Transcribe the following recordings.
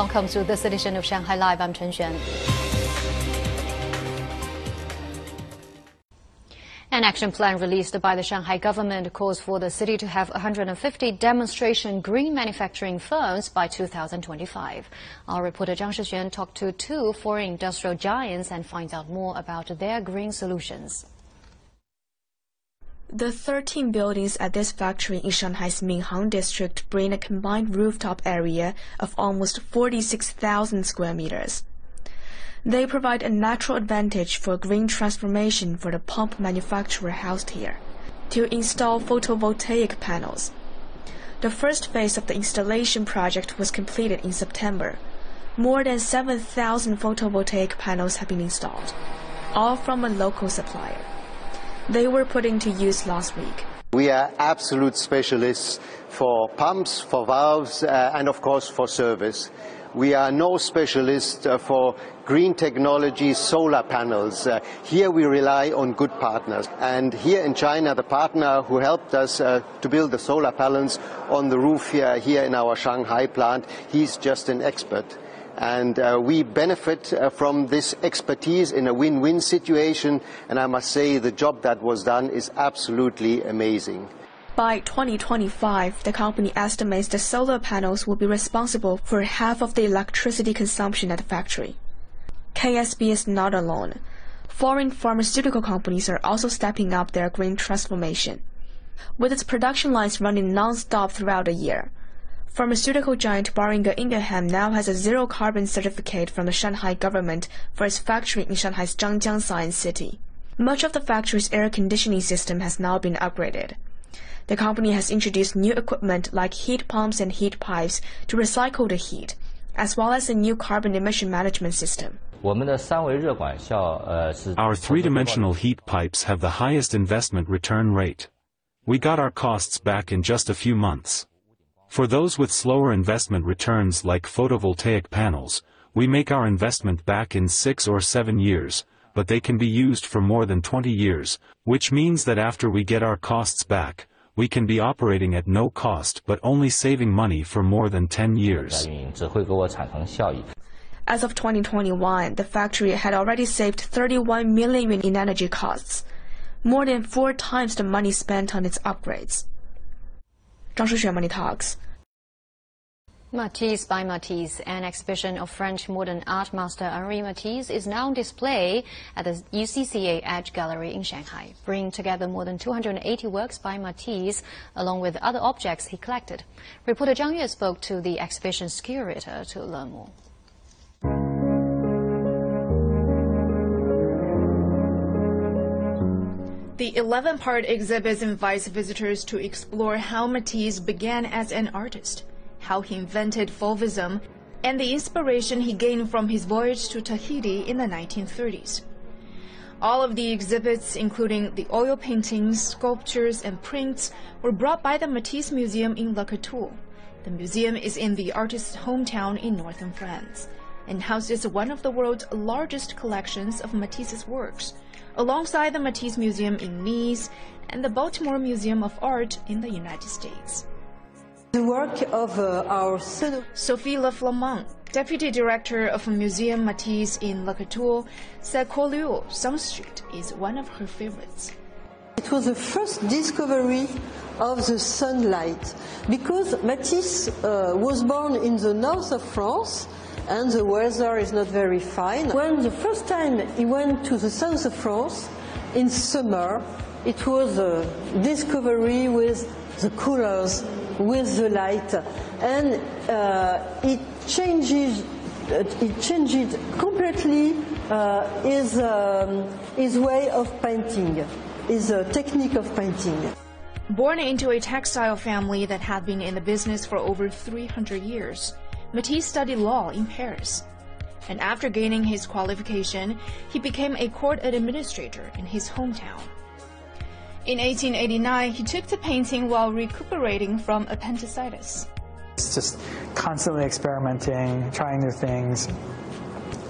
Welcome to this edition of Shanghai Live. I'm Chen Xuan. An action plan released by the Shanghai government calls for the city to have 150 demonstration green manufacturing firms by 2025. Our reporter Zhang Shixuan talked to two foreign industrial giants and finds out more about their green solutions. The 13 buildings at this factory in Shanghai's Minhang district bring a combined rooftop area of almost 46,000 square meters. They provide a natural advantage for green transformation for the pump manufacturer housed here to install photovoltaic panels. The first phase of the installation project was completed in September. More than 7,000 photovoltaic panels have been installed, all from a local supplier. They were put into use last week. We are absolute specialists for pumps, for valves, uh, and of course for service. We are no specialist uh, for green technology solar panels. Uh, here we rely on good partners. And here in China, the partner who helped us uh, to build the solar panels on the roof here, here in our Shanghai plant, he's just an expert. And uh, we benefit uh, from this expertise in a win-win situation. And I must say the job that was done is absolutely amazing. By 2025, the company estimates the solar panels will be responsible for half of the electricity consumption at the factory. KSB is not alone. Foreign pharmaceutical companies are also stepping up their green transformation. With its production lines running non-stop throughout the year, pharmaceutical giant Boehringer Ingelheim now has a zero carbon certificate from the Shanghai government for its factory in Shanghai's Zhangjiang Science City. Much of the factory's air conditioning system has now been upgraded. The company has introduced new equipment like heat pumps and heat pipes to recycle the heat, as well as a new carbon emission management system. Our three-dimensional heat pipes have the highest investment return rate. We got our costs back in just a few months. For those with slower investment returns like photovoltaic panels, we make our investment back in six or seven years, but they can be used for more than 20 years, which means that after we get our costs back, we can be operating at no cost but only saving money for more than 10 years. As of 2021, the factory had already saved 31 million in energy costs, more than four times the money spent on its upgrades. 张诗旋 Money Talks. Matisse by Matisse, an exhibition of French modern art master Henri Matisse, is now on display at the UCCA Edge Gallery in Shanghai, bringing together more than 280 works by Matisse, along with other objects he collected. Reporter Zhang Yue spoke to the exhibition's curator to learn more. The 11 part exhibit invites visitors to explore how Matisse began as an artist how he invented Fauvism, and the inspiration he gained from his voyage to Tahiti in the 1930s. All of the exhibits, including the oil paintings, sculptures, and prints, were brought by the Matisse Museum in Le Cateau. The museum is in the artist's hometown in northern France and houses one of the world's largest collections of Matisse's works, alongside the Matisse Museum in Nice and the Baltimore Museum of Art in the United States. The work of uh, our Sophie Laflamant, Deputy Director of Museum Matisse in Le Cateau, said Collioure, Sun Street, is one of her favorites. It was the first discovery of the sunlight because Matisse uh, was born in the north of France and the weather is not very fine. When the first time he went to the south of France in summer, it was a discovery with the colors with the light, and uh, it changes. Uh, it changed completely uh, his um, his way of painting, his uh, technique of painting. Born into a textile family that had been in the business for over 300 years, Matisse studied law in Paris. And after gaining his qualification, he became a court administrator in his hometown. In 1889, he took to painting while recuperating from appendicitis. It's just constantly experimenting, trying new things,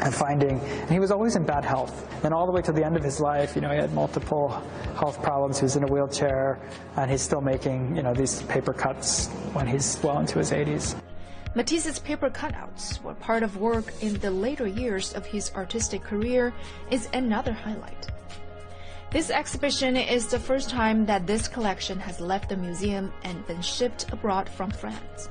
and finding. And he was always in bad health. And all the way to the end of his life, you know, he had multiple health problems. He was in a wheelchair, and he's still making, you know, these paper cuts when he's well into his 80s. Matisse's paper cutouts were part of work in the later years of his artistic career is another highlight. This exhibition is the first time that this collection has left the museum and been shipped abroad from France.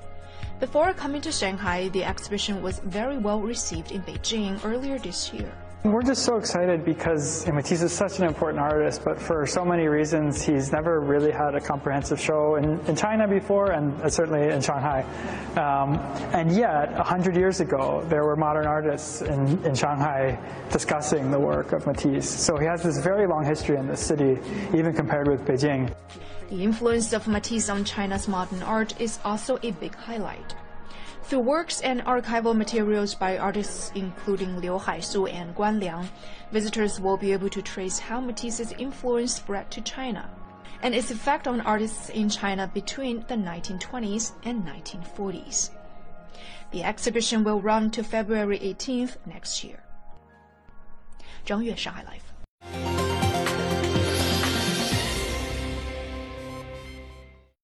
Before coming to Shanghai, the exhibition was very well received in Beijing earlier this year. We're just so excited because Matisse is such an important artist, but for so many reasons, he's never really had a comprehensive show in, in China before, and certainly in Shanghai. Um, and yet, 100 years ago, there were modern artists in, in Shanghai discussing the work of Matisse. So he has this very long history in this city, even compared with Beijing. The influence of Matisse on China's modern art is also a big highlight. Through works and archival materials by artists including Liu Haisu and Guan Liang, visitors will be able to trace how Matisse's influence spread to China and its effect on artists in China between the 1920s and 1940s. The exhibition will run to February 18th next year. 张悦，上海 Life。